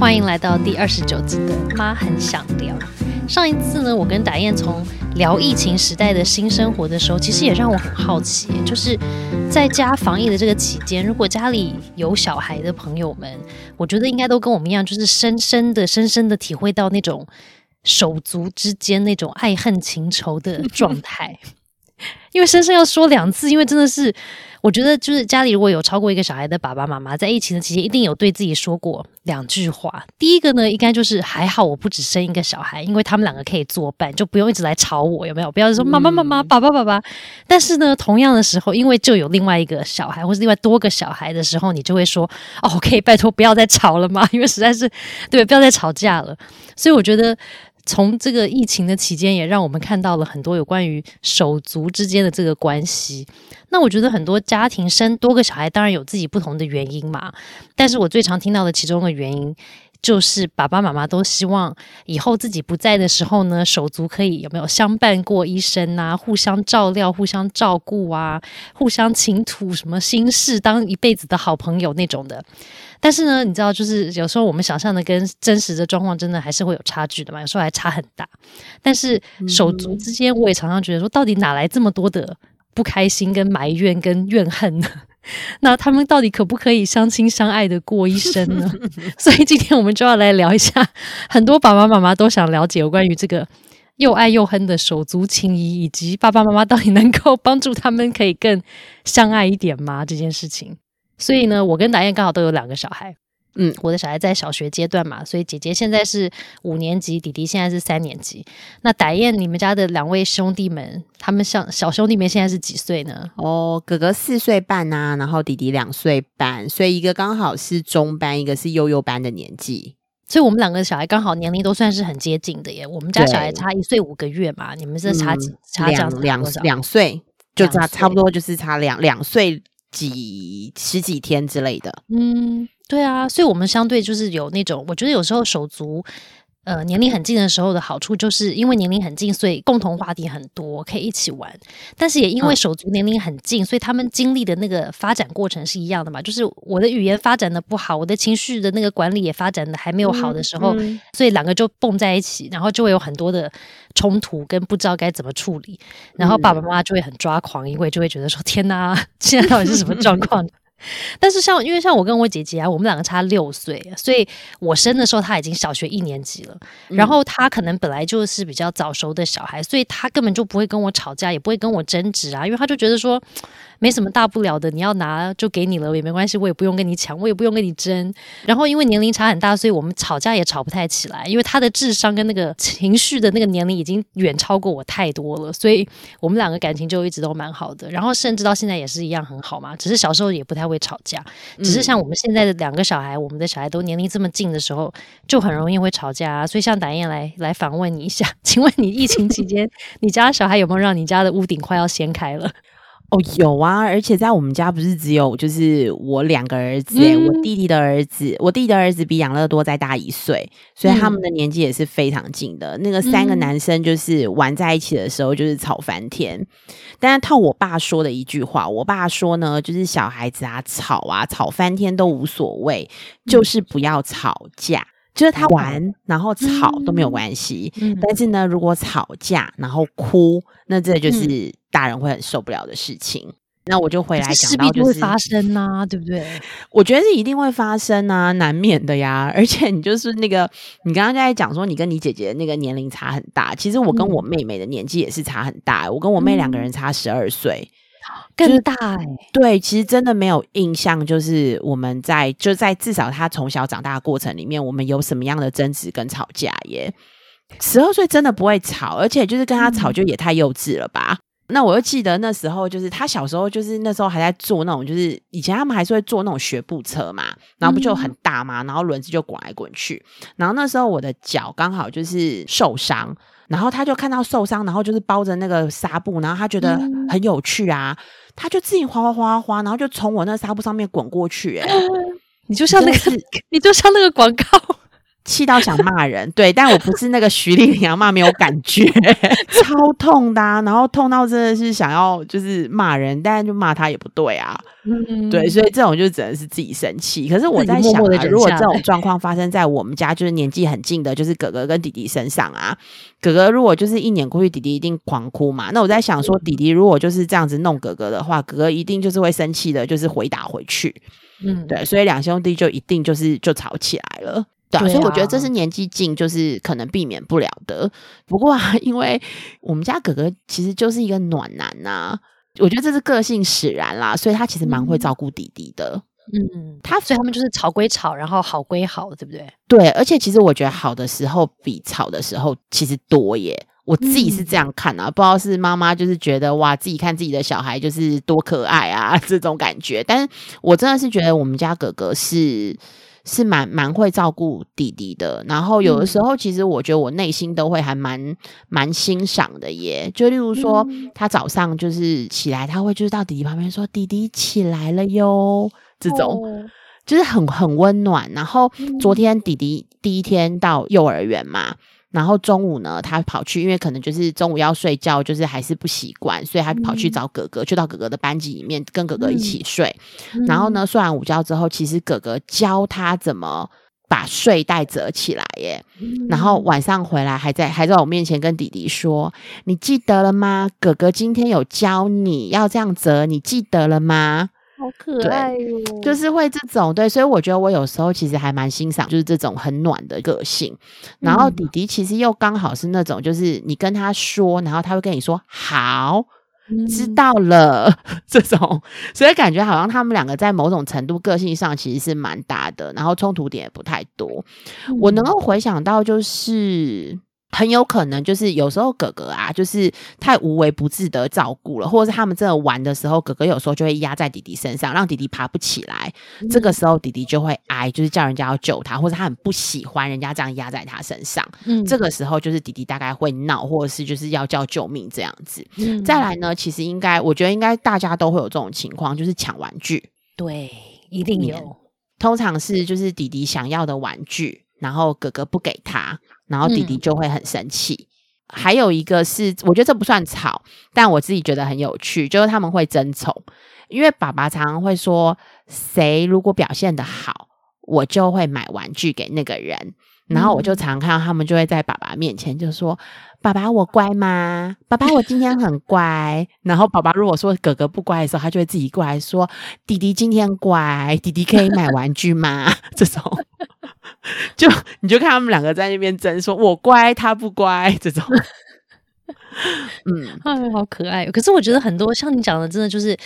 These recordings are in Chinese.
欢迎来到第二十九集的《妈很想聊》。上一次呢，我跟达燕从聊疫情时代的新生活的时候，其实也让我很好奇，就是在家防疫的这个期间，如果家里有小孩的朋友们，我觉得应该都跟我们一样，就是深深的、深深的体会到那种手足之间那种爱恨情仇的状态。因为深深要说两次，因为真的是。我觉得就是家里如果有超过一个小孩的爸爸妈妈，在疫情的期间一定有对自己说过两句话。第一个呢，应该就是还好我不只生一个小孩，因为他们两个可以作伴，就不用一直来吵我，有没有？不要说妈妈妈妈、爸爸爸爸。但是呢，同样的时候，因为就有另外一个小孩，或是另外多个小孩的时候，你就会说哦，可以拜托不要再吵了吗？因为实在是对，不要再吵架了。所以我觉得。从这个疫情的期间，也让我们看到了很多有关于手足之间的这个关系。那我觉得很多家庭生多个小孩，当然有自己不同的原因嘛。但是我最常听到的其中的原因。就是爸爸妈妈都希望以后自己不在的时候呢，手足可以有没有相伴过一生啊？互相照料、互相照顾啊，互相倾吐什么心事，当一辈子的好朋友那种的。但是呢，你知道，就是有时候我们想象的跟真实的状况，真的还是会有差距的嘛？有时候还差很大。但是手足之间，我也常常觉得说，到底哪来这么多的不开心、跟埋怨、跟怨恨呢？那他们到底可不可以相亲相爱的过一生呢？所以今天我们就要来聊一下，很多爸爸妈妈都想了解有关于这个又爱又恨的手足情谊，以及爸爸妈妈到底能够帮助他们可以更相爱一点吗？这件事情。所以呢，我跟达燕刚好都有两个小孩。嗯，我的小孩在小学阶段嘛，所以姐姐现在是五年级，弟弟现在是三年级。那傣燕，你们家的两位兄弟们，他们像小兄弟们现在是几岁呢？哦，哥哥四岁半呐，然后弟弟两岁半，所以一个刚好是中班，一个是幼幼班的年纪。所以我们两个小孩刚好年龄都算是很接近的耶。我们家小孩差一岁五个月嘛，你们是差几差两两两岁，就差差不多就是差两两岁几十几天之类的。嗯。对啊，所以我们相对就是有那种，我觉得有时候手足，呃，年龄很近的时候的好处，就是因为年龄很近，所以共同话题很多，可以一起玩。但是也因为手足年龄很近，所以他们经历的那个发展过程是一样的嘛。就是我的语言发展的不好，我的情绪的那个管理也发展的还没有好的时候，所以两个就蹦在一起，然后就会有很多的冲突跟不知道该怎么处理。然后爸爸妈妈就会很抓狂，因为就会觉得说：“天哪，现在到底是什么状况？” 但是像因为像我跟我姐姐啊，我们两个差六岁，所以我生的时候他已经小学一年级了。然后他可能本来就是比较早熟的小孩，所以他根本就不会跟我吵架，也不会跟我争执啊，因为他就觉得说。没什么大不了的，你要拿就给你了也没关系，我也不用跟你抢，我也不用跟你争。然后因为年龄差很大，所以我们吵架也吵不太起来，因为他的智商跟那个情绪的那个年龄已经远超过我太多了，所以我们两个感情就一直都蛮好的。然后甚至到现在也是一样很好嘛，只是小时候也不太会吵架，只是像我们现在的两个小孩，我们的小孩都年龄这么近的时候，就很容易会吵架啊。所以像打燕来来访问你一下，请问你疫情期间，你家小孩有没有让你家的屋顶快要掀开了？哦，有啊，而且在我们家不是只有就是我两个儿子，我弟弟的儿子，我弟弟的儿子比养乐多再大一岁，所以他们的年纪也是非常近的。那个三个男生就是玩在一起的时候就是吵翻天。但是套我爸说的一句话，我爸说呢，就是小孩子啊吵啊吵翻天都无所谓，就是不要吵架。就是他玩，然后吵都没有关系。但是呢，如果吵架然后哭，那这就是大人会很受不了的事情。那我就回来讲到，就会发生呐，对不对？我觉得是一定会发生啊，难免的呀。而且你就是那个，你刚刚在讲说，你跟你姐姐那个年龄差很大。其实我跟我妹妹的年纪也是差很大，我跟我妹两个人差十二岁。更大哎，对，其实真的没有印象，就是我们在就在至少她从小长大的过程里面，我们有什么样的争执跟吵架耶？十二岁真的不会吵，而且就是跟她吵就也太幼稚了吧？那我又记得那时候，就是他小时候，就是那时候还在坐那种，就是以前他们还是会坐那种学步车嘛，然后不就很大嘛，然后轮子就滚来滚去，然后那时候我的脚刚好就是受伤。然后他就看到受伤，然后就是包着那个纱布，然后他觉得很有趣啊，他就自己哗哗哗哗，然后就从我那纱布上面滚过去。哎，你就像那个，你就像那个广告，气到想骂人，对，但我不是那个徐丽玲骂，没有感觉，超痛的，然后痛到真的是想要就是骂人，但是就骂他也不对啊，嗯，对，所以这种就只能是自己生气。可是我在想啊，如果这种状况发生在我们家，就是年纪很近的，就是哥哥跟弟弟身上啊，哥哥如果就是一年过去，弟弟一定狂哭嘛。那我在想说，弟弟如果就是这样子弄哥哥的话，哥哥一定就是会生气的，就是回打回去，嗯，对，所以两兄弟就一定就是就吵起来了。对，所以我觉得这是年纪近，就是可能避免不了的。不过啊，因为我们家哥哥其实就是一个暖男呐，我觉得这是个性使然啦，所以他其实蛮会照顾弟弟的。嗯，他所以他们就是吵归吵，然后好归好，对不对？对，而且其实我觉得好的时候比吵的时候其实多耶。我自己是这样看啊，不知道是妈妈就是觉得哇，自己看自己的小孩就是多可爱啊 这种感觉，但是我真的是觉得我们家哥哥是。是蛮蛮会照顾弟弟的，然后有的时候其实我觉得我内心都会还蛮蛮欣赏的耶。就例如说，他早上就是起来，他会就是到弟弟旁边说：“弟弟起来了哟。”这种就是很很温暖。然后昨天弟弟第一天到幼儿园嘛。然后中午呢，他跑去，因为可能就是中午要睡觉，就是还是不习惯，所以他跑去找哥哥，去到哥哥的班级里面跟哥哥一起睡。然后呢，睡完午觉之后，其实哥哥教他怎么把睡袋折起来耶。然后晚上回来还在还在我面前跟弟弟说：“你记得了吗？哥哥今天有教你要这样折，你记得了吗？”好可爱哟，就是会这种对，所以我觉得我有时候其实还蛮欣赏，就是这种很暖的个性。然后弟弟其实又刚好是那种，就是你跟他说，然后他会跟你说好，知道了 这种，所以感觉好像他们两个在某种程度个性上其实是蛮搭的，然后冲突点也不太多。我能够回想到就是。很有可能就是有时候哥哥啊，就是太无微不至的照顾了，或者是他们真的玩的时候，哥哥有时候就会压在弟弟身上，让弟弟爬不起来。这个时候弟弟就会哀，就是叫人家要救他，或者他很不喜欢人家这样压在他身上。嗯，这个时候就是弟弟大概会闹，或者是就是要叫救命这样子。嗯再来呢，其实应该我觉得应该大家都会有这种情况，就是抢玩具。对，一定有。通常是就是弟弟想要的玩具，然后哥哥不给他。然后弟弟就会很生气。还有一个是，我觉得这不算吵，但我自己觉得很有趣，就是他们会争宠。因为爸爸常常会说，谁如果表现的好，我就会买玩具给那个人。然后我就常看到他们就会在爸爸面前就说：“爸爸，我乖吗？爸爸，我今天很乖。”然后爸爸如果说哥哥不乖的时候，他就会自己过来说：“弟弟今天乖，弟弟可以买玩具吗？” 这种。就你就看他们两个在那边争，说我乖他不乖这种，嗯，哎，好可爱。可是我觉得很多像你讲的，真的就是。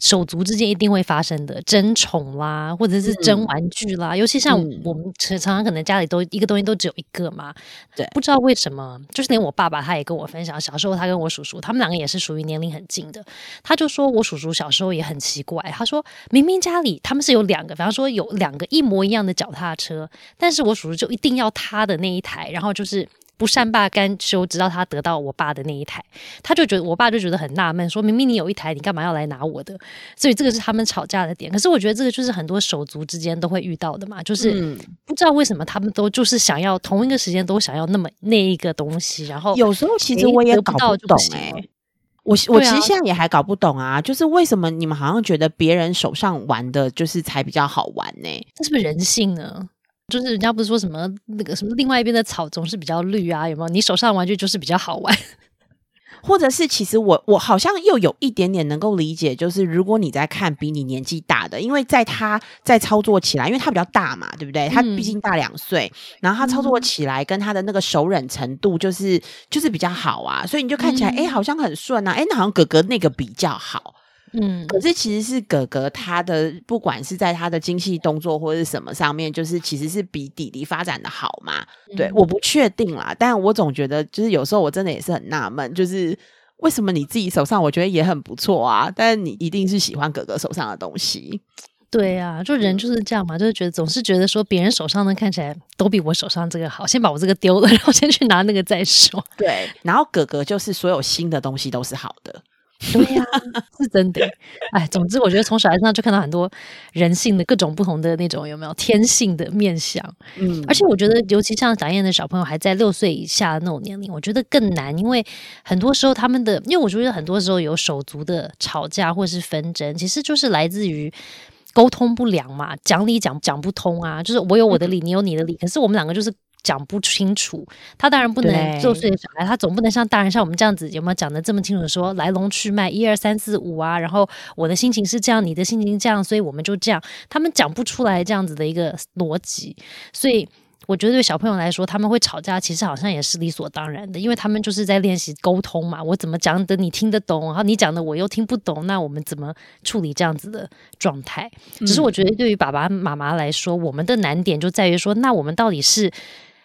手足之间一定会发生的争宠啦，或者是争玩具啦，尤其像我们常常可能家里都一个东西都只有一个嘛，对，不知道为什么，就是连我爸爸他也跟我分享，小时候他跟我叔叔，他们两个也是属于年龄很近的，他就说我叔叔小时候也很奇怪，他说明明家里他们是有两个，比方说有两个一模一样的脚踏车，但是我叔叔就一定要他的那一台，然后就是。不善罢甘休，直到他得到我爸的那一台，他就觉得我爸就觉得很纳闷，说明明你有一台，你干嘛要来拿我的？所以这个是他们吵架的点。可是我觉得这个就是很多手足之间都会遇到的嘛，就是不知道为什么他们都就是想要同一个时间都想要那么那一个东西，然后有时候其实我也搞不懂哎，我我其实现在也还搞不懂啊，就是为什么你们好像觉得别人手上玩的就是才比较好玩呢？这是不是人性呢？就是人家不是说什么那个什么另外一边的草总是比较绿啊？有没有？你手上的玩具就是比较好玩，或者是其实我我好像又有一点点能够理解，就是如果你在看比你年纪大的，因为在他在操作起来，因为他比较大嘛，对不对？他毕竟大两岁，然后他操作起来跟他的那个手忍程度就是就是比较好啊，所以你就看起来哎好像很顺啊，哎那好像哥哥那个比较好。嗯，可是其实是哥哥他的不管是在他的精细动作或者是什么上面，就是其实是比弟弟发展的好嘛。对，我不确定啦，但我总觉得就是有时候我真的也是很纳闷，就是为什么你自己手上我觉得也很不错啊，但是你一定是喜欢哥哥手上的东西。对啊，就人就是这样嘛，就是觉得总是觉得说别人手上呢看起来都比我手上这个好，先把我这个丢了，然后先去拿那个再说。对，然后哥哥就是所有新的东西都是好的。对呀，是真的。哎，总之，我觉得从小孩身上就看到很多人性的各种不同的那种有没有天性的面相。嗯，而且我觉得，尤其像展燕的小朋友还在六岁以下的那种年龄，我觉得更难，因为很多时候他们的，因为我觉得很多时候有手足的吵架或是纷争，其实就是来自于沟通不良嘛，讲理讲讲不通啊，就是我有我的理，你有你的理，可是我们两个就是。讲不清楚，他当然不能六岁的小孩，他总不能像大人像我们这样子，有没有讲的这么清楚？说来龙去脉，一二三四五啊，然后我的心情是这样，你的心情这样，所以我们就这样，他们讲不出来这样子的一个逻辑，所以我觉得对小朋友来说，他们会吵架，其实好像也是理所当然的，因为他们就是在练习沟通嘛。我怎么讲的你听得懂，然后你讲的我又听不懂，那我们怎么处理这样子的状态？只是我觉得对于爸爸妈妈来说，我们的难点就在于说，那我们到底是。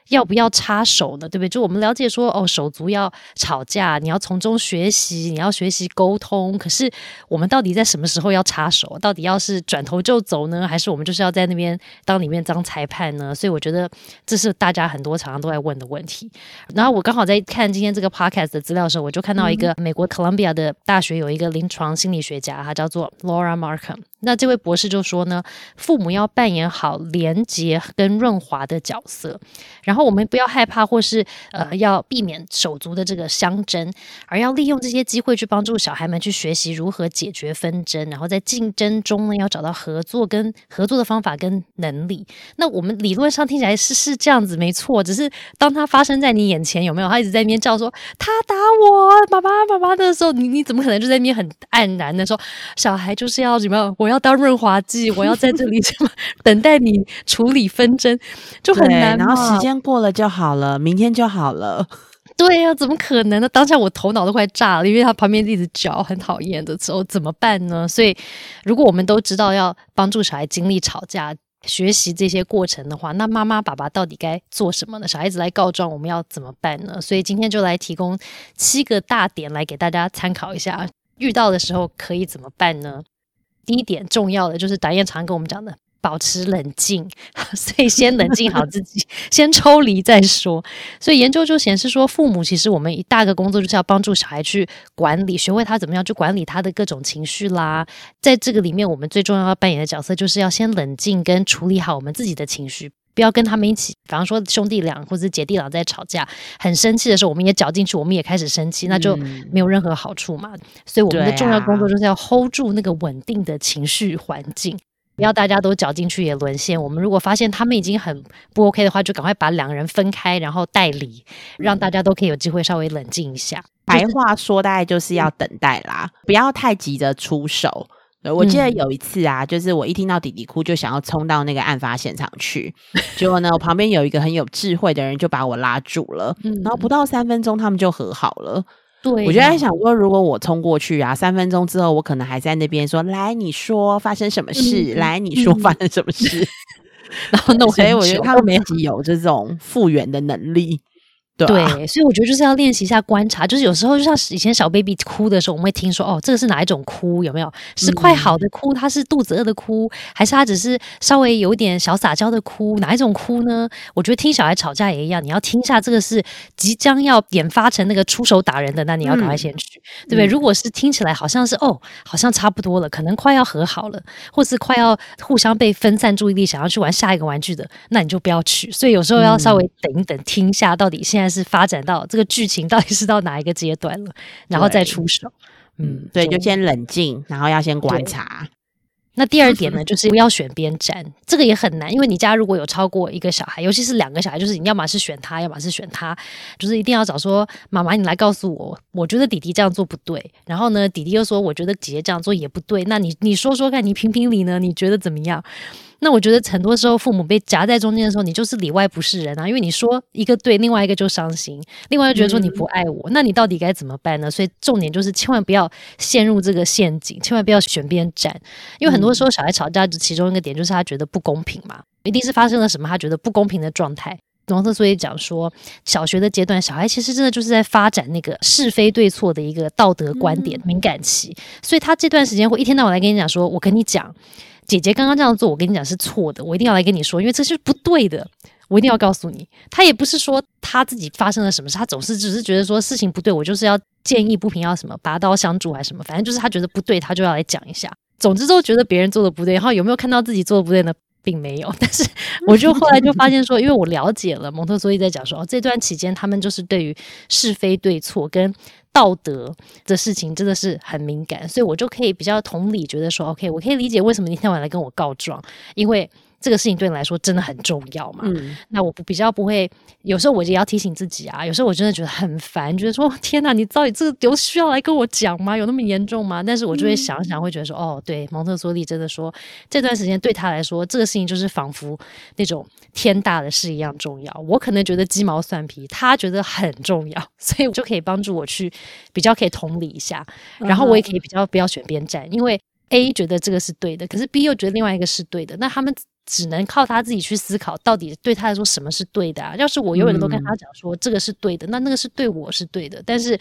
要不要插手呢？对不对？就我们了解说，哦，手足要吵架，你要从中学习，你要学习沟通。可是我们到底在什么时候要插手？到底要是转头就走呢，还是我们就是要在那边当里面当裁判呢？所以我觉得这是大家很多常常都在问的问题。然后我刚好在看今天这个 podcast 的资料的时候，我就看到一个美国 Columbia 的大学有一个临床心理学家，他叫做 Laura Markham。那这位博士就说呢，父母要扮演好连接跟润滑的角色，然后我们不要害怕或是呃要避免手足的这个相争，而要利用这些机会去帮助小孩们去学习如何解决纷争，然后在竞争中呢要找到合作跟合作的方法跟能力。那我们理论上听起来是是这样子没错，只是当它发生在你眼前，有没有？他一直在那边叫说他打我，爸爸爸爸的时候，你你怎么可能就在那边很黯然的说小孩就是要怎么样，我要。要当润滑剂，我要在这里什么等待你处理纷争，就很难。然后时间过了就好了，明天就好了。对呀，怎么可能呢？当下我头脑都快炸了，因为他旁边一直叫，很讨厌的时候怎么办呢？所以，如果我们都知道要帮助小孩经历吵架、学习这些过程的话，那妈妈、爸爸到底该做什么呢？小孩子来告状，我们要怎么办呢？所以今天就来提供七个大点来给大家参考一下，遇到的时候可以怎么办呢？第一点重要的就是导演常跟我们讲的，保持冷静，所以先冷静好自己，先抽离再说。所以研究就显示说，父母其实我们一大个工作就是要帮助小孩去管理，学会他怎么样去管理他的各种情绪啦。在这个里面，我们最重要要扮演的角色就是要先冷静跟处理好我们自己的情绪。不要跟他们一起，比方说兄弟俩或者姐弟俩在吵架，很生气的时候，我们也搅进去，我们也开始生气，那就没有任何好处嘛。所以我们的重要工作就是要 hold 住那个稳定的情绪环境，不要大家都搅进去也沦陷。我们如果发现他们已经很不 OK 的话，就赶快把两个人分开，然后代理，让大家都可以有机会稍微冷静一下。白话说，大概就是要等待啦，不要太急着出手。我记得有一次啊，就是我一听到弟弟哭，就想要冲到那个案发现场去。结果呢，我旁边有一个很有智慧的人就把我拉住了。然后不到三分钟，他们就和好了。对，我就在想说，如果我冲过去啊，三分钟之后，我可能还在那边说：“来，你说发生什么事？来，你说发生什么事？” 然后 那我所以我觉得他们没有这种复原的能力。对，所以我觉得就是要练习一下观察，就是有时候就像以前小 baby 哭的时候，我们会听说哦，这个是哪一种哭？有没有是快好的哭？他是肚子饿的哭，还是他只是稍微有点小撒娇的哭？哪一种哭呢？我觉得听小孩吵架也一样，你要听一下这个是即将要演发成那个出手打人的，那你要赶快先去，对不对？如果是听起来好像是哦，好像差不多了，可能快要和好了，或是快要互相被分散注意力，想要去玩下一个玩具的，那你就不要去。所以有时候要稍微等一等，听一下到底现在。是发展到这个剧情到底是到哪一个阶段了，然后再出手。嗯，对，就先冷静，然后要先观察。那第二点呢，就是不要选边站，这个也很难，因为你家如果有超过一个小孩，尤其是两个小孩，就是你要么是选他，要么是选他，就是一定要找说妈妈，你来告诉我，我觉得弟弟这样做不对，然后呢，弟弟又说我觉得姐姐这样做也不对，那你你说说看，你评评理呢？你觉得怎么样？那我觉得很多时候父母被夹在中间的时候，你就是里外不是人啊，因为你说一个对，另外一个就伤心，另外又觉得说你不爱我，那你到底该怎么办呢？所以重点就是千万不要陷入这个陷阱，千万不要选边站，因为很多时候小孩吵架的，其中一个点就是他觉得不公平嘛，一定是发生了什么他觉得不公平的状态。王特所以讲说，小学的阶段，小孩其实真的就是在发展那个是非对错的一个道德观点敏感期，所以他这段时间会一天到晚来跟你讲说，我跟你讲。姐姐刚刚这样做，我跟你讲是错的，我一定要来跟你说，因为这是不对的。我一定要告诉你。他也不是说他自己发生了什么事，他总是只是觉得说事情不对，我就是要建议不平，要什么拔刀相助还是什么，反正就是他觉得不对，他就要来讲一下。总之都觉得别人做的不对，然后有没有看到自己做的不对呢？并没有。但是我就后来就发现说，因为我了解了蒙特梭利在讲说，哦，这段期间他们就是对于是非对错跟道德的事情真的是很敏感，所以我就可以比较同理，觉得说，OK，我可以理解为什么那天晚来跟我告状，因为。这个事情对你来说真的很重要嘛？那我不比较不会，有时候我也要提醒自己啊。有时候我真的觉得很烦，觉得说天哪，你到底这个有需要来跟我讲吗？有那么严重吗？但是我就会想想，会觉得说哦，对，蒙特梭利真的说这段时间对他来说，这个事情就是仿佛那种天大的事一样重要。我可能觉得鸡毛蒜皮，他觉得很重要，所以我就可以帮助我去比较可以同理一下，然后我也可以比较不要选边站，因为 A 觉得这个是对的，可是 B 又觉得另外一个是对的，那他们。只能靠他自己去思考，到底对他来说什么是对的啊？要是我永远都跟他讲说这个是对的，那那个是对我是对的。但是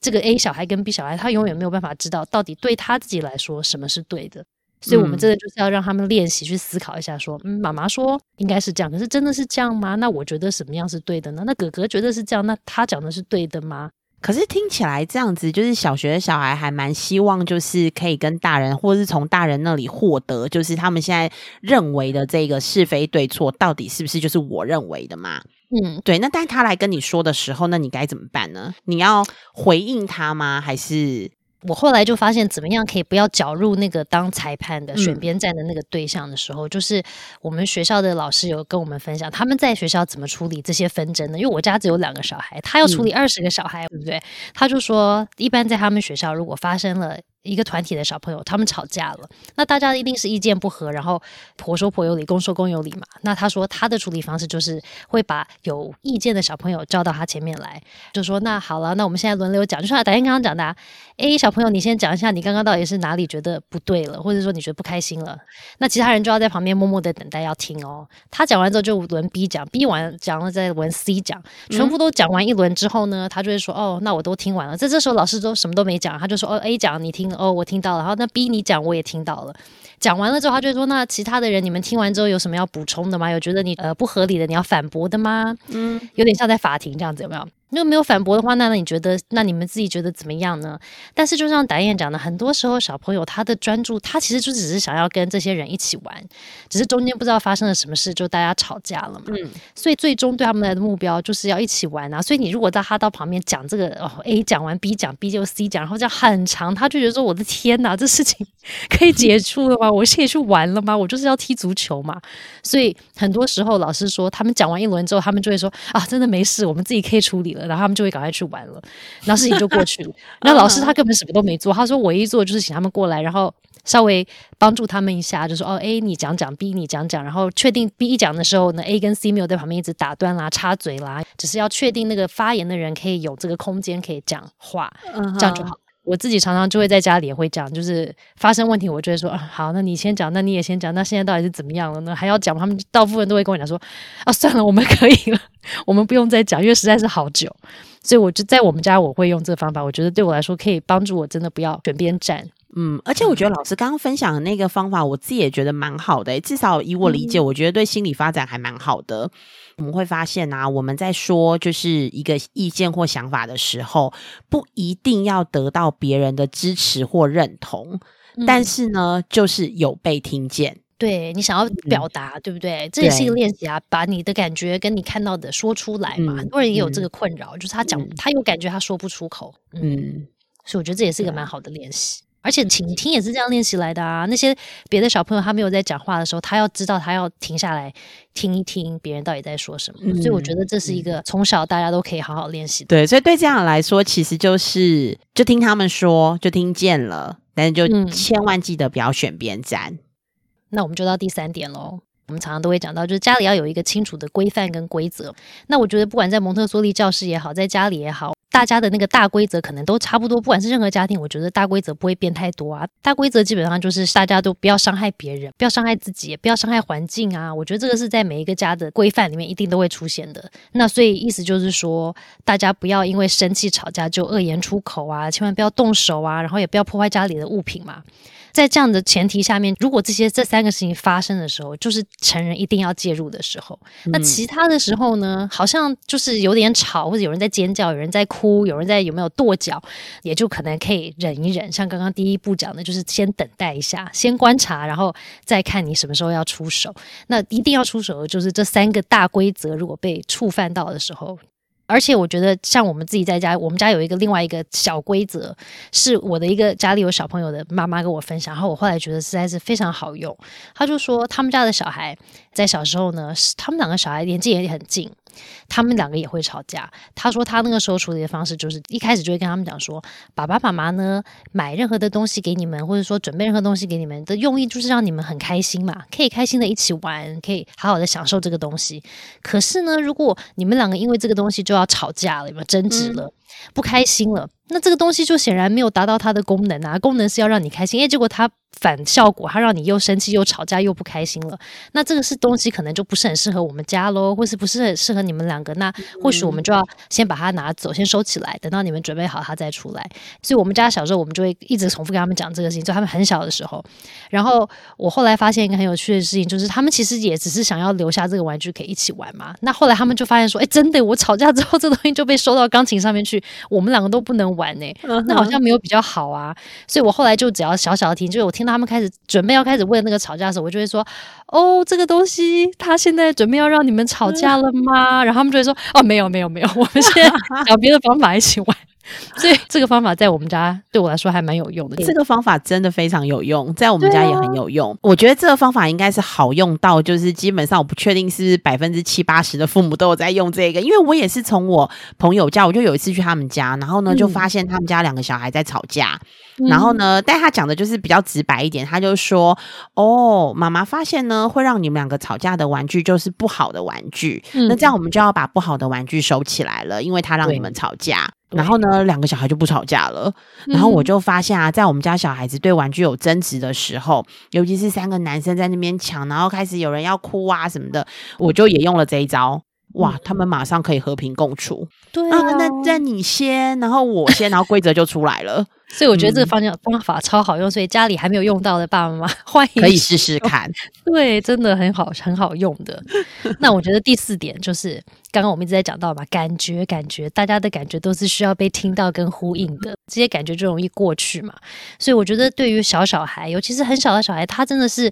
这个 A 小孩跟 B 小孩，他永远没有办法知道到底对他自己来说什么是对的。所以，我们真的就是要让他们练习去思考一下，说，嗯，妈妈说应该是这样，可是真的是这样吗？那我觉得什么样是对的呢？那哥哥觉得是这样，那他讲的是对的吗？可是听起来这样子，就是小学的小孩还蛮希望，就是可以跟大人，或是从大人那里获得，就是他们现在认为的这个是非对错，到底是不是就是我认为的嘛？嗯，对。那但他来跟你说的时候，那你该怎么办呢？你要回应他吗？还是？我后来就发现，怎么样可以不要搅入那个当裁判的选边站的那个对象的时候，就是我们学校的老师有跟我们分享，他们在学校怎么处理这些纷争的。因为我家只有两个小孩，他要处理二十个小孩，对不对？他就说，一般在他们学校，如果发生了。一个团体的小朋友，他们吵架了，那大家一定是意见不合，然后婆说婆有理，公说公有理嘛。那他说他的处理方式就是会把有意见的小朋友叫到他前面来，就说那好了，那我们现在轮流讲，就像导演刚刚讲的，A 小朋友你先讲一下，你刚刚到底是哪里觉得不对了，或者说你觉得不开心了，那其他人就要在旁边默默的等待要听哦。他讲完之后就轮 B 讲，B 完讲了再轮 C 讲，全部都讲完一轮之后呢，他就会说哦，那我都听完了。在这时候老师都什么都没讲，他就说哦 A 讲你听。哦，我听到了，然后那逼你讲，我也听到了。讲完了之后，他就说：“那其他的人，你们听完之后有什么要补充的吗？有觉得你呃不合理的，你要反驳的吗？嗯，有点像在法庭这样子，有没有？”如果没有反驳的话，那那你觉得，那你们自己觉得怎么样呢？但是就像导演讲的，很多时候小朋友他的专注，他其实就只是想要跟这些人一起玩，只是中间不知道发生了什么事，就大家吵架了嘛。嗯，所以最终对他们来的目标就是要一起玩啊。所以你如果在他到旁边讲这个哦，A 讲完 B 讲 B 就 C 讲，然后这样很长，他就觉得说 我的天哪，这事情可以结束了吗？我可以去玩了吗？我就是要踢足球嘛。所以很多时候老师说，他们讲完一轮之后，他们就会说啊，真的没事，我们自己可以处理。然后他们就会赶快去玩了，然后事情就过去了。那老师他根本什么都没做，他说唯一做就是请他们过来，然后稍微帮助他们一下，就说哦，A 你讲讲，B 你讲讲，然后确定 B 一讲的时候呢，A 跟 C 没有在旁边一直打断啦、插嘴啦，只是要确定那个发言的人可以有这个空间可以讲话，这样就好。我自己常常就会在家里也会讲，就是发生问题，我就会说啊，好，那你先讲，那你也先讲，那现在到底是怎么样了呢？还要讲，他们大部分都会跟我讲说啊，算了，我们可以了，我们不用再讲，因为实在是好久。所以我就在我们家，我会用这个方法，我觉得对我来说可以帮助我，真的不要选边站。嗯，而且我觉得老师刚刚分享的那个方法，我自己也觉得蛮好的，至少以我理解，我觉得对心理发展还蛮好的。我们会发现啊，我们在说就是一个意见或想法的时候，不一定要得到别人的支持或认同，但是呢，就是有被听见。对你想要表达，对不对？这也是一个练习啊，把你的感觉跟你看到的说出来嘛。很多人也有这个困扰，就是他讲他有感觉，他说不出口。嗯，所以我觉得这也是一个蛮好的练习。而且倾听也是这样练习来的啊！那些别的小朋友他没有在讲话的时候，他要知道他要停下来听一听别人到底在说什么。所以我觉得这是一个从小大家都可以好好练习。对，所以对这样来说，其实就是就听他们说，就听见了，但是就千万记得不要选边站。那我们就到第三点喽。我们常常都会讲到，就是家里要有一个清楚的规范跟规则。那我觉得，不管在蒙特梭利教室也好，在家里也好。大家的那个大规则可能都差不多，不管是任何家庭，我觉得大规则不会变太多啊。大规则基本上就是大家都不要伤害别人，不要伤害自己，也不要伤害环境啊。我觉得这个是在每一个家的规范里面一定都会出现的。那所以意思就是说，大家不要因为生气吵架就恶言出口啊，千万不要动手啊，然后也不要破坏家里的物品嘛。在这样的前提下面，如果这些这三个事情发生的时候，就是成人一定要介入的时候。那其他的时候呢，好像就是有点吵，或者有人在尖叫，有人在哭，有人在有没有跺脚，也就可能可以忍一忍。像刚刚第一步讲的，就是先等待一下，先观察，然后再看你什么时候要出手。那一定要出手的就是这三个大规则，如果被触犯到的时候。而且我觉得，像我们自己在家，我们家有一个另外一个小规则，是我的一个家里有小朋友的妈妈跟我分享，然后我后来觉得实在是非常好用。他就说，他们家的小孩在小时候呢，他们两个小孩年纪也很近。他们两个也会吵架。他说他那个时候处理的方式就是一开始就会跟他们讲说，爸爸妈妈呢买任何的东西给你们，或者说准备任何东西给你们的用意就是让你们很开心嘛，可以开心的一起玩，可以好好的享受这个东西。可是呢，如果你们两个因为这个东西就要吵架了，有没有争执了，不开心了，那这个东西就显然没有达到它的功能啊。功能是要让你开心，哎，结果它。反效果，它让你又生气又吵架又不开心了。那这个是东西可能就不是很适合我们家喽，或是不是很适合你们两个。那或许我们就要先把它拿走，先收起来，等到你们准备好它再出来。所以我们家小时候我们就会一直重复跟他们讲这个事情，就他们很小的时候。然后我后来发现一个很有趣的事情，就是他们其实也只是想要留下这个玩具可以一起玩嘛。那后来他们就发现说，哎，真的，我吵架之后这东西就被收到钢琴上面去，我们两个都不能玩呢。那好像没有比较好啊。所以我后来就只要小小的听，就是我听到他们开始准。备要开始为那个吵架的时候，我就会说：“哦，这个东西他现在准备要让你们吵架了吗？”然后他们就会说：“哦，没有，没有，没有，我们现在 找别的方法一起玩。” 所以这个方法在我们家对我来说还蛮有用的。这个方法真的非常有用，在我们家也很有用。我觉得这个方法应该是好用到，就是基本上我不确定是百分之七八十的父母都有在用这个。因为我也是从我朋友家，我就有一次去他们家，然后呢就发现他们家两个小孩在吵架。然后呢，但他讲的就是比较直白一点，他就说：“哦，妈妈发现呢，会让你们两个吵架的玩具就是不好的玩具。那这样我们就要把不好的玩具收起来了，因为他让你们吵架。然后呢，两个小孩就不吵架了。然后我就发现啊，在我们家小孩子对玩具有争执的时候，尤其是三个男生在那边抢，然后开始有人要哭啊什么的，我就也用了这一招。”哇，他们马上可以和平共处。对啊，那那你先，然后我先，然后规则就出来了。所以我觉得这个方向方法超好用，所以家里还没有用到的爸爸妈妈，欢迎可以试试看。对，真的很好，很好用的。那我觉得第四点就是刚刚我们一直在讲到嘛，感觉，感觉，大家的感觉都是需要被听到跟呼应的，这些感觉就容易过去嘛。所以我觉得对于小小孩，尤其是很小的小孩，他真的是。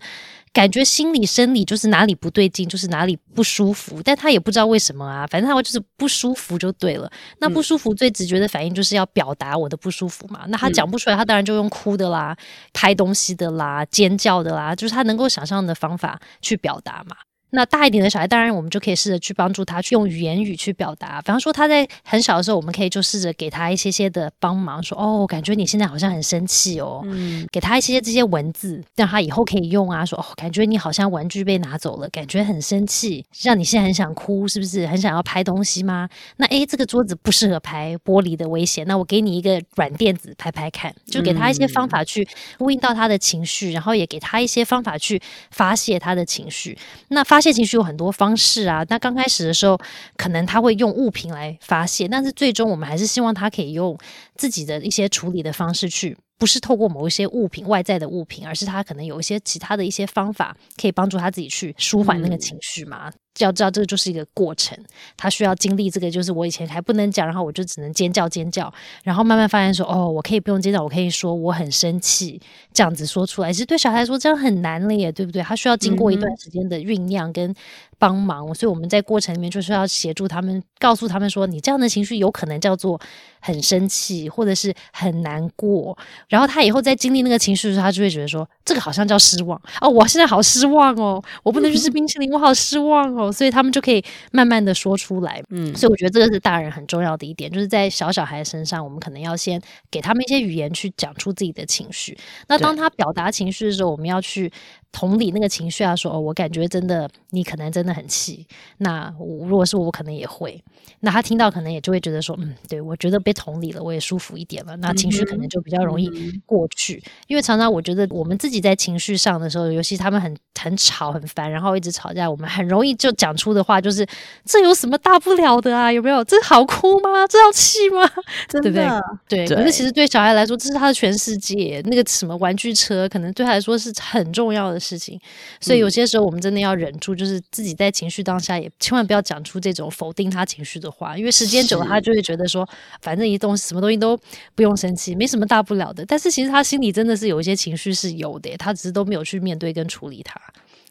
感觉心理生理就是哪里不对劲，就是哪里不舒服，但他也不知道为什么啊，反正他会就是不舒服就对了。那不舒服最直觉的反应就是要表达我的不舒服嘛。那他讲不出来，他当然就用哭的啦、拍东西的啦、尖叫的啦，就是他能够想象的方法去表达嘛。那大一点的小孩，当然我们就可以试着去帮助他，去用语言语去表达。比方说他在很小的时候，我们可以就试着给他一些些的帮忙，说哦，感觉你现在好像很生气哦，嗯，给他一些些这些文字，让他以后可以用啊。说哦，感觉你好像玩具被拿走了，感觉很生气，让你现在很想哭，是不是很想要拍东西吗？那诶，这个桌子不适合拍，玻璃的危险。那我给你一个软垫子拍拍看，就给他一些方法去呼应到他的情绪，然后也给他一些方法去发泄他的情绪。那发发泄情绪有很多方式啊，那刚开始的时候，可能他会用物品来发泄，但是最终我们还是希望他可以用自己的一些处理的方式去，不是透过某一些物品外在的物品，而是他可能有一些其他的一些方法，可以帮助他自己去舒缓那个情绪嘛。要知道这个就是一个过程，他需要经历这个，就是我以前还不能讲，然后我就只能尖叫尖叫，然后慢慢发现说，哦，我可以不用尖叫，我可以说我很生气，这样子说出来，其实对小孩来说这样很难了耶，对不对？他需要经过一段时间的酝酿跟帮忙，所以我们在过程里面就是要协助他们，告诉他们说，你这样的情绪有可能叫做很生气，或者是很难过，然后他以后在经历那个情绪的时候，他就会觉得说，这个好像叫失望哦，我现在好失望哦，我不能去吃冰淇淋，我好失望哦。所以他们就可以慢慢的说出来，嗯，所以我觉得这个是大人很重要的一点，就是在小小孩身上，我们可能要先给他们一些语言去讲出自己的情绪。那当他表达情绪的时候，我们要去。同理那个情绪啊，说哦，我感觉真的，你可能真的很气。那如果是我，可能也会。那他听到可能也就会觉得说，嗯，对我觉得被同理了，我也舒服一点了。那情绪可能就比较容易过去。因为常常我觉得我们自己在情绪上的时候，尤其他们很很吵很烦，然后一直吵架，我们很容易就讲出的话就是这有什么大不了的啊？有没有？这好哭吗？这要气吗？对不对？对。可是其实对小孩来说，这是他的全世界。那个什么玩具车，可能对他来说是很重要的事情。所以有些时候我们真的要忍住，就是自己在情绪当下也千万不要讲出这种否定他情绪的话，因为时间久了他就会觉得说，反正一东西什么东西都不用生气，没什么大不了的。但是其实他心里真的是有一些情绪是有的，他只是都没有去面对跟处理它。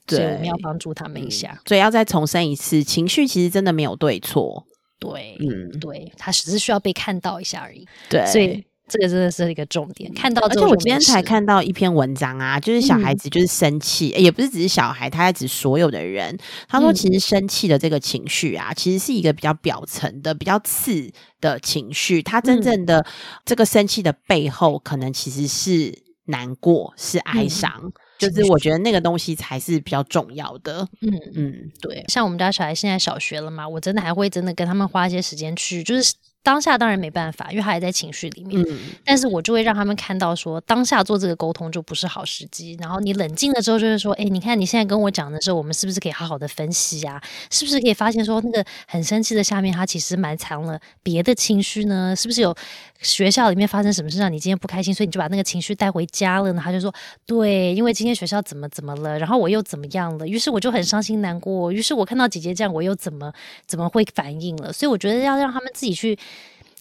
所以我们要帮助他们一下，所以要再重申一次，情绪其实真的没有对错，对，嗯，对，他只是需要被看到一下而已，对，所以这个真的是一个重点。看到，而且我今天才看到一篇文章啊，就是小孩子就是生气，也不是只是小孩，他在指所有的人。他说，其实生气的这个情绪啊，其实是一个比较表层的、比较次的情绪，他真正的这个生气的背后，可能其实是难过，是哀伤。就是我觉得那个东西才是比较重要的。嗯嗯，对，像我们家小孩现在小学了嘛，我真的还会真的跟他们花一些时间去，就是。当下当然没办法，因为他还在情绪里面。嗯，但是我就会让他们看到，说当下做这个沟通就不是好时机。然后你冷静了之后，就是说，哎，你看你现在跟我讲的时候，我们是不是可以好好的分析啊？是不是可以发现说，那个很生气的下面，他其实埋藏了别的情绪呢？是不是有学校里面发生什么事让你今天不开心，所以你就把那个情绪带回家了呢？他就说，对，因为今天学校怎么怎么了，然后我又怎么样了，于是我就很伤心难过。于是我看到姐姐这样，我又怎么怎么会反应了？所以我觉得要让他们自己去。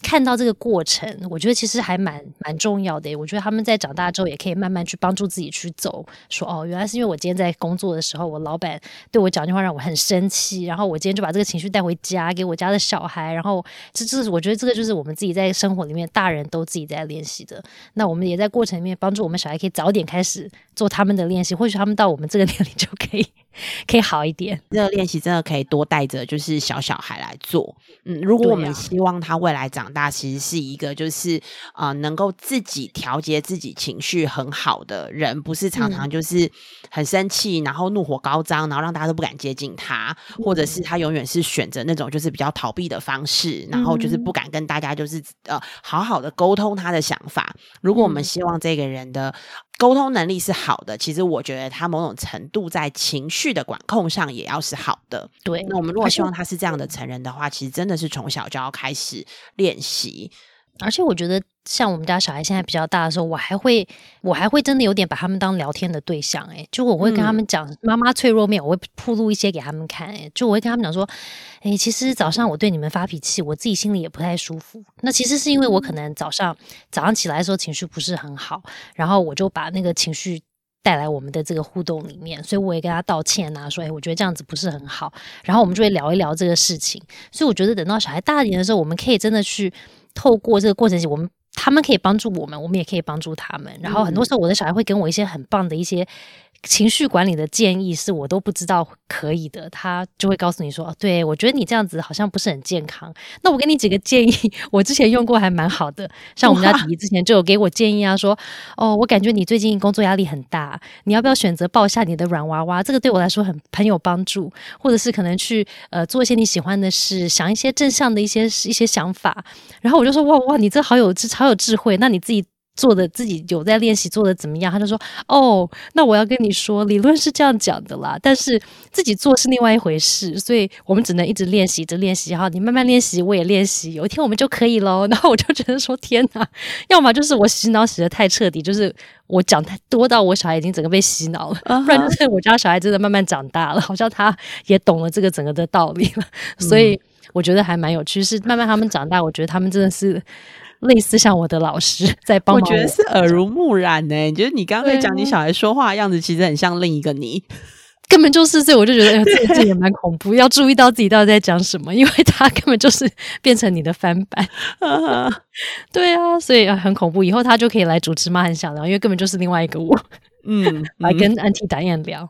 看到这个过程，我觉得其实还蛮蛮重要的。我觉得他们在长大之后，也可以慢慢去帮助自己去走。说哦，原来是因为我今天在工作的时候，我老板对我讲句话让我很生气，然后我今天就把这个情绪带回家给我家的小孩。然后这这是我觉得这个就是我们自己在生活里面大人都自己在练习的。那我们也在过程里面帮助我们小孩可以早点开始做他们的练习。或许他们到我们这个年龄就可以。可以好一点，这个练习真的可以多带着，就是小小孩来做。嗯，如果我们希望他未来长大，其实是一个就是啊，能够自己调节自己情绪很好的人，不是常常就是很生气，然后怒火高涨，然后让大家都不敢接近他，或者是他永远是选择那种就是比较逃避的方式，然后就是不敢跟大家就是呃好好的沟通他的想法。如果我们希望这个人的。沟通能力是好的，其实我觉得他某种程度在情绪的管控上也要是好的。对，那我们如果希望他是这样的成人的话，其实真的是从小就要开始练习。而且我觉得，像我们家小孩现在比较大的时候，我还会，我还会真的有点把他们当聊天的对象。哎，就我会跟他们讲妈妈脆弱面，我会铺露一些给他们看。哎，就我会跟他们讲说，哎，其实早上我对你们发脾气，我自己心里也不太舒服。那其实是因为我可能早上早上起来的时候情绪不是很好，然后我就把那个情绪带来我们的这个互动里面，所以我也跟他道歉啊，说，哎，我觉得这样子不是很好。然后我们就会聊一聊这个事情。所以我觉得等到小孩大一点的时候，我们可以真的去。透过这个过程，我们他们可以帮助我们，我们也可以帮助他们。然后很多时候，我的小孩会给我一些很棒的一些。情绪管理的建议是我都不知道可以的，他就会告诉你说：“哦，对我觉得你这样子好像不是很健康。”那我给你几个建议，我之前用过还蛮好的。像我们家弟弟之前就有给我建议啊，说：“哦，我感觉你最近工作压力很大，你要不要选择抱一下你的软娃娃？这个对我来说很很有帮助，或者是可能去呃做一些你喜欢的事，想一些正向的一些一些想法。”然后我就说：“哇哇，你这好有智，好有智慧。”那你自己。做的自己有在练习，做的怎么样？他就说：“哦，那我要跟你说，理论是这样讲的啦，但是自己做是另外一回事，所以我们只能一直练习，一直练习。哈，你慢慢练习，我也练习，有一天我们就可以喽。”然后我就觉得说：“天哪！要么就是我洗脑洗的太彻底，就是我讲太多到我小孩已经整个被洗脑了；不然就是我家小孩真的慢慢长大了，好像他也懂了这个整个的道理了。所以我觉得还蛮有趣，是慢慢他们长大，我觉得他们真的是。”类似像我的老师 在帮我，我觉得是耳濡目染呢。你觉得你刚刚在讲你小孩说话的样子，其实很像另一个你，根本就是这，我就觉得这这也蛮恐怖，要注意到自己到底在讲什么，因为他根本就是 变成你的翻版。对啊，所以很恐怖。以后他就可以来主持妈？很想聊，因为根本就是另外一个我。嗯，来跟安提达燕聊。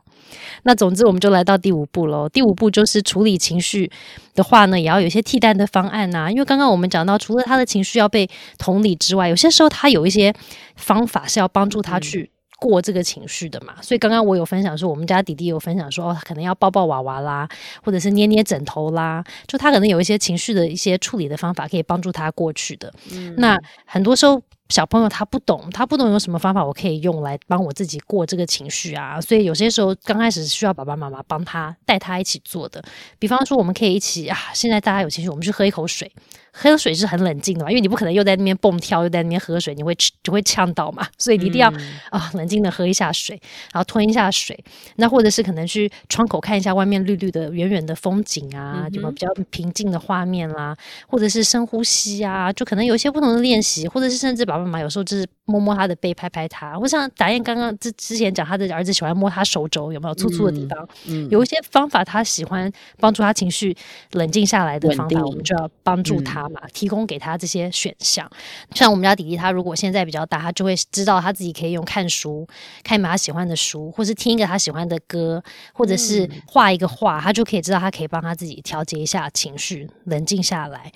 那总之，我们就来到第五步喽。第五步就是处理情绪的话呢，也要有一些替代的方案呐。因为刚刚我们讲到，除了他的情绪要被同理之外，有些时候他有一些方法是要帮助他去过这个情绪的嘛。所以刚刚我有分享说，我们家弟弟有分享说，哦，可能要抱抱娃娃啦，或者是捏捏枕头啦，就他可能有一些情绪的一些处理的方法可以帮助他过去的。嗯那很多时候。小朋友他不懂，他不懂有什么方法我可以用来帮我自己过这个情绪啊，所以有些时候刚开始需要爸爸妈妈帮他带他一起做的。比方说，我们可以一起啊，现在大家有情绪，我们去喝一口水，喝水是很冷静的嘛，因为你不可能又在那边蹦跳，又在那边喝水，你会就会呛到嘛，所以你一定要啊冷静的喝一下水，然后吞一下水，那或者是可能去窗口看一下外面绿绿的远远的风景啊，有没有比较平静的画面啦，或者是深呼吸啊，就可能有一些不同的练习，或者是甚至把。爸爸妈妈有时候就是摸摸他的背，拍拍他。我想达燕刚刚之之前讲，他的儿子喜欢摸他手肘，有没有粗粗的地方？嗯，有一些方法，他喜欢帮助他情绪冷静下来的方法，我们就要帮助他嘛，提供给他这些选项。像我们家弟弟，他如果现在比较大，他就会知道他自己可以用看书，看一本他喜欢的书，或是听一个他喜欢的歌，或者是画一个画，他就可以知道他可以帮他自己调节一下情绪，冷静下来。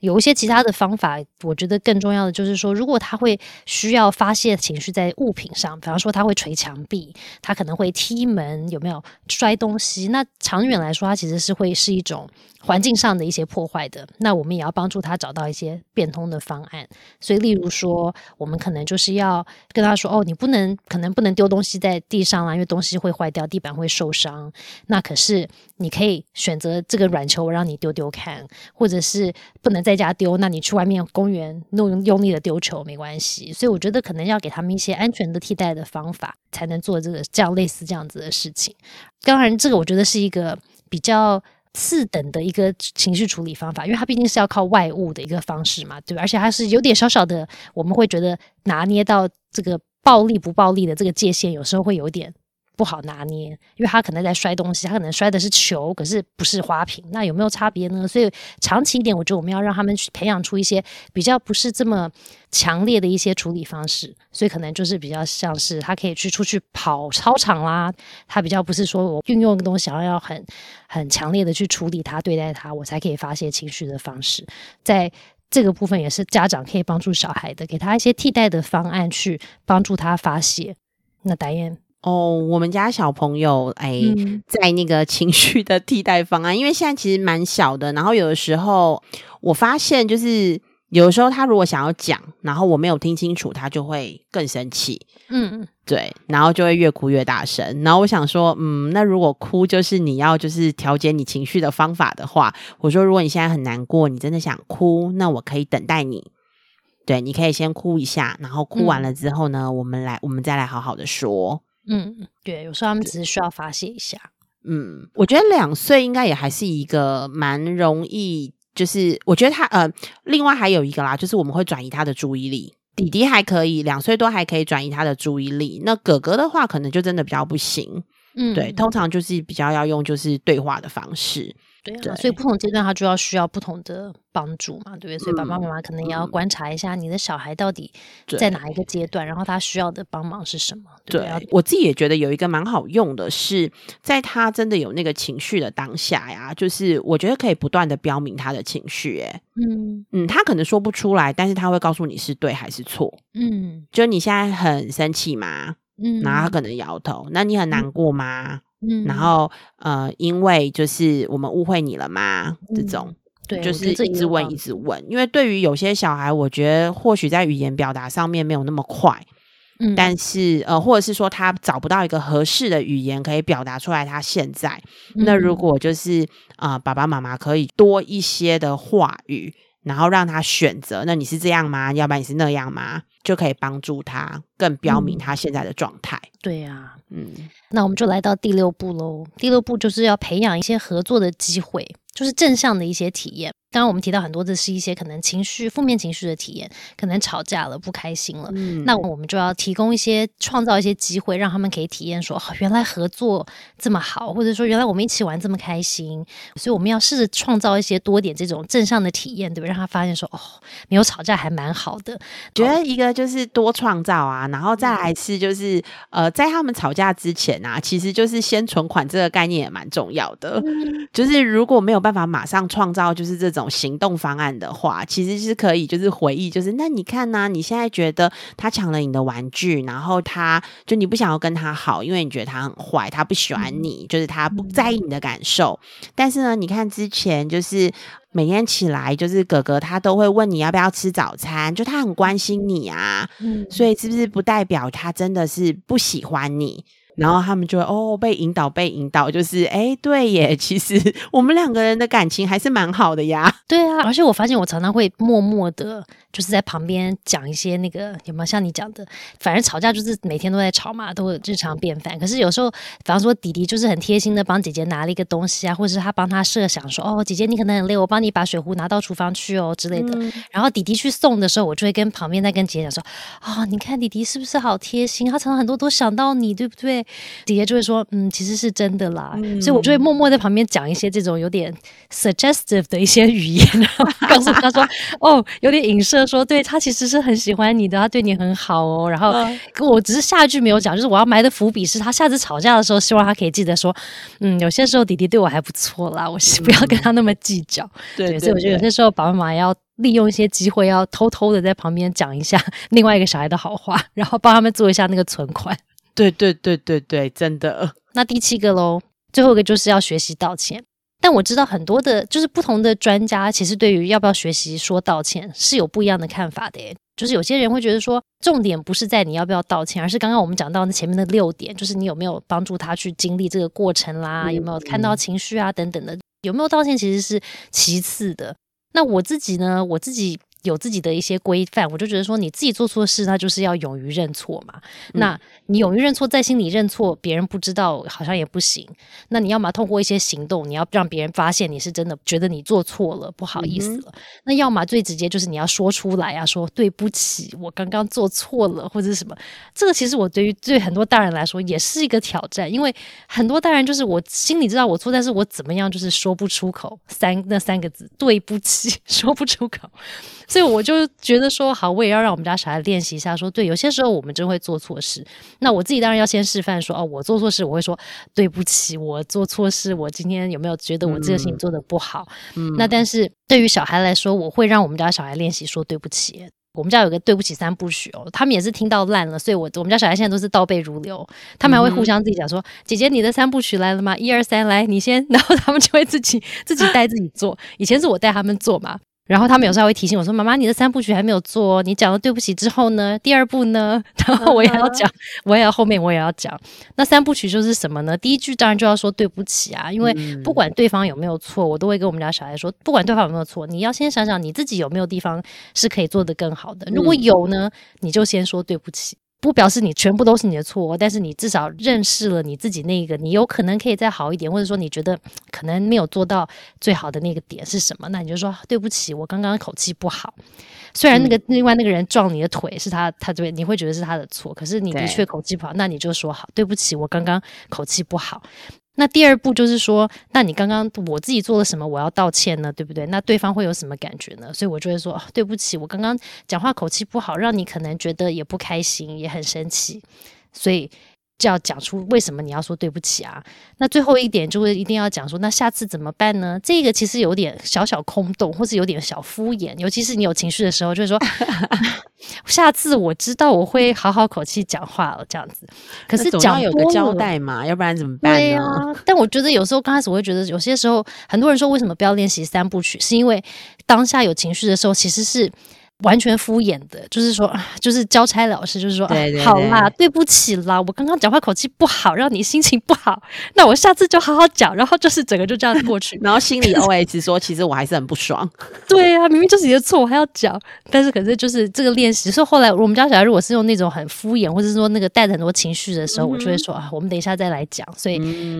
有一些其他的方法，我觉得更重要的就是说，如果他会需要发泄情绪在物品上，比方说他会捶墙壁，他可能会踢门，有没有摔东西？那长远来说，他其实是会是一种。环境上的一些破坏的，那我们也要帮助他找到一些变通的方案。所以，例如说，我们可能就是要跟他说：“哦，你不能，可能不能丢东西在地上啦，因为东西会坏掉，地板会受伤。那可是你可以选择这个软球，我让你丢丢看，或者是不能在家丢，那你去外面公园弄用力的丢球没关系。所以，我觉得可能要给他们一些安全的替代的方法，才能做这个这样类似这样子的事情。当然，这个我觉得是一个比较。次等的一个情绪处理方法，因为它毕竟是要靠外物的一个方式嘛，对吧？而且它是有点小小的，我们会觉得拿捏到这个暴力不暴力的这个界限，有时候会有点。不好拿捏，因为他可能在摔东西，他可能摔的是球，可是不是花瓶，那有没有差别呢？所以长期一点，我觉得我们要让他们去培养出一些比较不是这么强烈的一些处理方式，所以可能就是比较像是他可以去出去跑操场啦，他比较不是说我运用一个东西，想要要很很强烈的去处理他、对待他，我才可以发泄情绪的方式，在这个部分也是家长可以帮助小孩的，给他一些替代的方案去帮助他发泄。那导演。哦，我们家小朋友哎，在那个情绪的替代方案，因为现在其实蛮小的，然后有的时候我发现，就是有的时候他如果想要讲，然后我没有听清楚，他就会更生气。嗯嗯，对，然后就会越哭越大声。然后我想说，嗯，那如果哭就是你要就是调节你情绪的方法的话，我说如果你现在很难过，你真的想哭，那我可以等待你。对，你可以先哭一下，然后哭完了之后呢，我们来，我们再来好好的说。嗯，对，有时候他们只是需要发泄一下。嗯，我觉得两岁应该也还是一个蛮容易，就是我觉得他呃，另外还有一个啦，就是我们会转移他的注意力。弟弟还可以，两岁多还可以转移他的注意力，那哥哥的话可能就真的比较不行。嗯，对，通常就是比较要用就是对话的方式。对啊，所以不同阶段他就要需要不同的帮助嘛，对不对？所以爸爸妈妈可能也要观察一下你的小孩到底在哪一个阶段，然后他需要的帮忙是什么。对，我自己也觉得有一个蛮好用的，是在他真的有那个情绪的当下呀，就是我觉得可以不断的标明他的情绪。哎，嗯嗯，他可能说不出来，但是他会告诉你是对还是错。嗯，就你现在很生气吗？嗯，然后他可能摇头。那你很难过吗？嗯，然后呃，因为就是我们误会你了吗？这种，对，就是一直问，一直问。因为对于有些小孩，我觉得或许在语言表达上面没有那么快，嗯，但是呃，或者是说他找不到一个合适的语言可以表达出来他现在。那如果就是啊，爸爸妈妈可以多一些的话语。然后让他选择，那你是这样吗？要不然你是那样吗？就可以帮助他更标明他现在的状态。对呀，嗯，那我们就来到第六步喽。第六步就是要培养一些合作的机会，就是正向的一些体验。刚刚我们提到很多的是一些可能情绪负面情绪的体验，可能吵架了、不开心了，那我们就要提供一些创造一些机会，让他们可以体验说，原来合作这么好，或者说原来我们一起玩这么开心。所以我们要试着创造一些多点这种正向的体验，对不对？让他发现说，哦，没有吵架还蛮好的。觉得一个就是多创造啊，然后再来是就是呃，在他们吵架之前啊，其实就是先存款这个概念也蛮重要的。就是如果没有办法马上创造，就是这种。种行动方案的话，其实是可以就是回忆，就是那你看呢，你现在觉得他抢了你的玩具，然后他就你不想要跟他好，因为你觉得他很坏，他不喜欢你，就是他不在意你的感受。但是呢，你看之前就是每天起来，就是哥哥他都会问你要不要吃早餐，就他很关心你啊，所以是不是不代表他真的是不喜欢你？然后他们就会哦被引导被引导，就是哎对耶，其实我们两个人的感情还是蛮好的呀。对啊，而且我发现我常常会默默的，就是在旁边讲一些那个有没有像你讲的，反正吵架就是每天都在吵嘛，都日常便饭。可是有时候，比方说弟弟就是很贴心的帮姐姐拿了一个东西啊，或者是他帮他设想说哦姐姐你可能很累，我帮你把水壶拿到厨房去哦之类的。然后弟弟去送的时候，我就会跟旁边在跟姐姐讲说啊，你看弟弟是不是好贴心？他常常很多都想到你，对不对？姐姐就会说，嗯，其实是真的啦，所以我就会默默在旁边讲一些这种有点 suggestive 的一些语言，然后 告诉他说，哦，有点影射说，对他其实是很喜欢你的，他对你很好哦。然后我只是下一句没有讲，就是我要埋的伏笔是他下次吵架的时候，希望他可以记得说，嗯，有些时候弟弟对我还不错啦，我不要跟他那么计较。对，所以我觉得有些时候爸爸妈妈要利用一些机会，要偷偷的在旁边讲一下另外一个小孩的好话，然后帮他们做一下那个存款。对对对对对，真的。那第七个喽，最后一个就是要学习道歉。但我知道很多的，就是不同的专家，其实对于要不要学习说道歉是有不一样的看法的。就是有些人会觉得说，重点不是在你要不要道歉，而是刚刚我们讲到那前面的六点，就是你有没有帮助他去经历这个过程啦，有没有看到情绪啊等等的，有没有道歉其实是其次的。那我自己呢，我自己。有自己的一些规范，我就觉得说你自己做错事，那就是要勇于认错嘛。那你勇于认错，在心里认错，别人不知道好像也不行。那你要么通过一些行动，你要让别人发现你是真的觉得你做错了，不好意思了。那要么最直接就是你要说出来啊，说对不起，我刚刚做错了，或者什么。这个其实我对于对很多大人来说也是一个挑战，因为很多大人就是我心里知道我错，但是我怎么样就是说不出口三那三个字对不起，说不出口。所以我就觉得说，好，我也要让我们家小孩练习一下，说对，有些时候我们真会做错事。那我自己当然要先示范，说哦，我做错事，我会说对不起，我做错事，我今天有没有觉得我这个事情做的不好？嗯，那但是对于小孩来说，我会让我们家小孩练习说对不起。我们家有个对不起三部曲哦，他们也是听到烂了，所以我我们家小孩现在都是倒背如流，他们还会互相自己讲说，姐姐你的三部曲来了吗？一二三，来你先，然后他们就会自己自己带自己做。以前是我带他们做嘛。然后他们有时候会提醒我说：“妈妈，你的三部曲还没有做，你讲了对不起之后呢？第二部呢？然后我也要讲，我也要后面我也要讲。那三部曲就是什么呢？第一句当然就要说对不起啊，因为不管对方有没有错，我都会跟我们家小孩说，不管对方有没有错，你要先想想你自己有没有地方是可以做得更好的。如果有呢，你就先说对不起。”不表示你全部都是你的错，但是你至少认识了你自己那个，你有可能可以再好一点，或者说你觉得可能没有做到最好的那个点是什么？那你就说对不起，我刚刚口气不好。虽然那个另外那个人撞你的腿是他，他对你会觉得是他的错，可是你的确口气不好，那你就说好，对不起，我刚刚口气不好。那第二步就是说，那你刚刚我自己做了什么，我要道歉呢，对不对？那对方会有什么感觉呢？所以我就会说，对不起，我刚刚讲话口气不好，让你可能觉得也不开心，也很生气，所以。就要讲出为什么你要说对不起啊？那最后一点就会一定要讲说，那下次怎么办呢？这个其实有点小小空洞，或是有点小敷衍。尤其是你有情绪的时候，就是说，下次我知道我会好好口气讲话了，这样子。可是讲有个交代嘛，要不然怎么办呢？但我觉得有时候刚开始我会觉得，有些时候很多人说为什么不要练习三部曲，是因为当下有情绪的时候，其实是。完全敷衍的，就是说，就是交差老师，就是说，好啦，对不起啦，我刚刚讲话口气不好，让你心情不好，那我下次就好好讲，然后就是整个就这样过去，然后心里 OS 说，其实我还是很不爽。对啊，明明就是你的错，我还要讲，但是可是就是这个练习，所以后来我们家小孩如果是用那种很敷衍，或者是说那个带着很多情绪的时候，我就会说啊，我们等一下再来讲，所以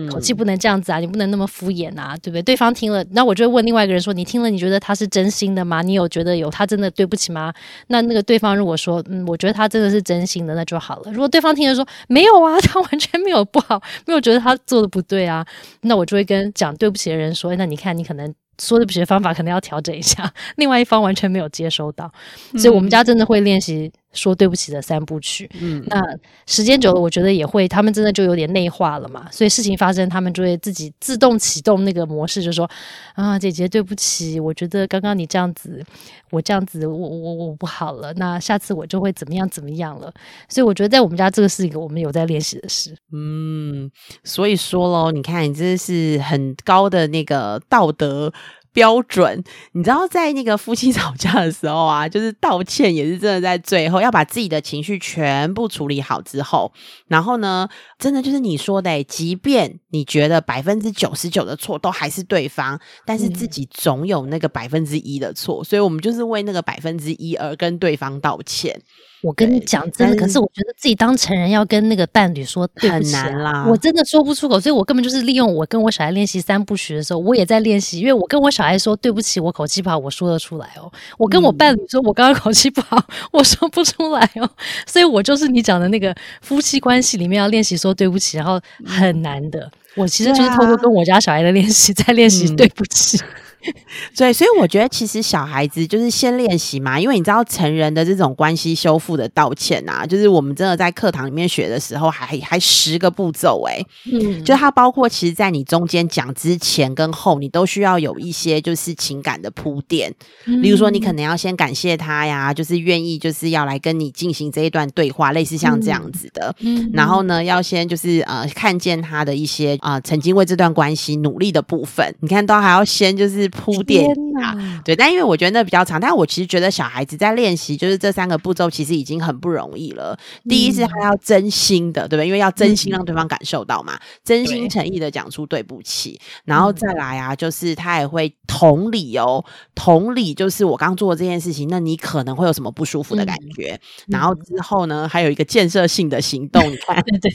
口气不能这样子啊，你不能那么敷衍啊，对不对？对方听了，那我就会问另外一个人说，你听了，你觉得他是真心的吗？你有觉得有他真的对不起吗？那那个对方如果说，嗯，我觉得他真的是真心的，那就好了。如果对方听了说没有啊，他完全没有不好，没有觉得他做的不对啊，那我就会跟讲对不起的人说，那你看你可能说对不起的方法可能要调整一下。另外一方完全没有接收到，所以我们家真的会练习说对不起的三部曲。嗯，那时间久了，我觉得也会，他们真的就有点内化了嘛。所以事情发生，他们就会自己自动启动那个模式，就说啊，姐姐对不起，我觉得刚刚你这样子，我这样子，我我我不好了。那下次我就会怎么样怎么样了。所以我觉得在我们家这个是一个我们有在练习的事。嗯，所以说喽，你看，你这是很高的那个道德。标准，你知道，在那个夫妻吵架的时候啊，就是道歉也是真的在最后要把自己的情绪全部处理好之后，然后呢，真的就是你说的，即便你觉得百分之九十九的错都还是对方，但是自己总有那个百分之一的错，所以我们就是为那个百分之一而跟对方道歉。我跟你讲，真的，可是我觉得自己当成人要跟那个伴侣说很难啦，我真的说不出口，所以我根本就是利用我跟我小孩练习三部曲的时候，我也在练习，因为我跟我小孩说对不起，我口气不好，我说得出来哦。我跟我伴侣说，我刚刚口气不好，我说不出来哦。所以我就是你讲的那个夫妻关系里面要练习说对不起，然后很难的。我其实就是透过跟我家小孩的练习，在练习对不起。对，所以我觉得其实小孩子就是先练习嘛，因为你知道成人的这种关系修复的道歉啊，就是我们真的在课堂里面学的时候，还还十个步骤哎，嗯，就它包括其实，在你中间讲之前跟后，你都需要有一些就是情感的铺垫，例如说你可能要先感谢他呀，就是愿意就是要来跟你进行这一段对话，类似像这样子的，嗯，然后呢，要先就是呃看见他的一些啊曾经为这段关系努力的部分，你看都还要先就是。铺垫啊，对，但因为我觉得那比较长，但我其实觉得小孩子在练习，就是这三个步骤其实已经很不容易了。第一是他要真心的，对不对？因为要真心让对方感受到嘛，真心诚意的讲出对不起，然后再来啊，就是他也会同理哦，同理就是我刚做的这件事情，那你可能会有什么不舒服的感觉？然后之后呢，还有一个建设性的行动。你看，对对，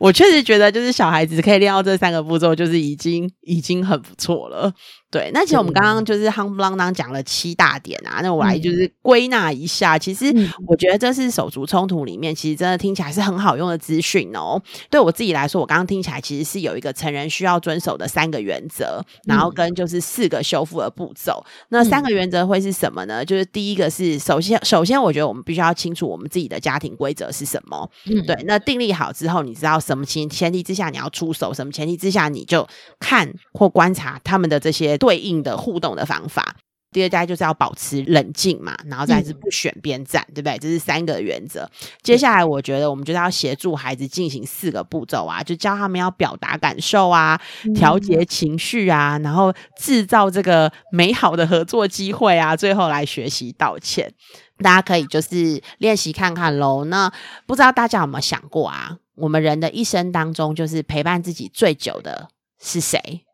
我确实觉得就是小孩子可以练到这三个步骤，就是已经已经很不错了。对，那其实我们刚刚就是夯不啷当讲了七大点啊，那我来就是归纳一下。其实我觉得这是手足冲突里面，其实真的听起来是很好用的资讯哦。对我自己来说，我刚刚听起来其实是有一个成人需要遵守的三个原则，然后跟就是四个修复的步骤。那三个原则会是什么呢？就是第一个是首先，首先我觉得我们必须要清楚我们自己的家庭规则是什么。嗯，对。那订立好之后，你知道什么前前提之下你要出手，什么前提之下你就看或观察他们的这些。对应的互动的方法，第二家就是要保持冷静嘛，然后再是不选边站，对不对？这是三个原则。接下来，我觉得我们就是要协助孩子进行四个步骤啊，就教他们要表达感受啊，调节情绪啊，然后制造这个美好的合作机会啊，最后来学习道歉。大家可以就是练习看看喽。那不知道大家有没有想过啊？我们人的一生当中，就是陪伴自己最久的是谁？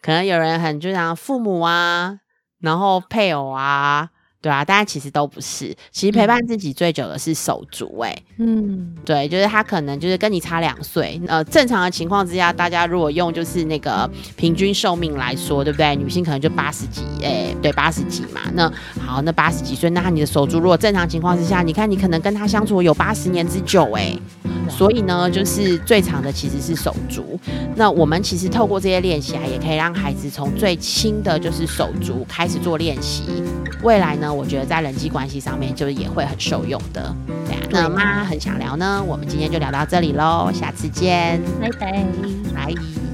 可能有人很就像父母啊，然后配偶啊，对啊，大家其实都不是。其实陪伴自己最久的是手足，哎，嗯，对，就是他可能就是跟你差两岁。呃，正常的情况之下，大家如果用就是那个平均寿命来说，对不对？女性可能就八十几，哎，对，八十几嘛。那好，那八十几岁，那你的手足如果正常情况之下，你看你可能跟他相处有八十年之久，哎。所以呢，就是最长的其实是手足。那我们其实透过这些练习啊，也可以让孩子从最轻的就是手足开始做练习。未来呢，我觉得在人际关系上面就是也会很受用的。对啊，那妈很想聊呢，我们今天就聊到这里喽，下次见，拜拜，拜。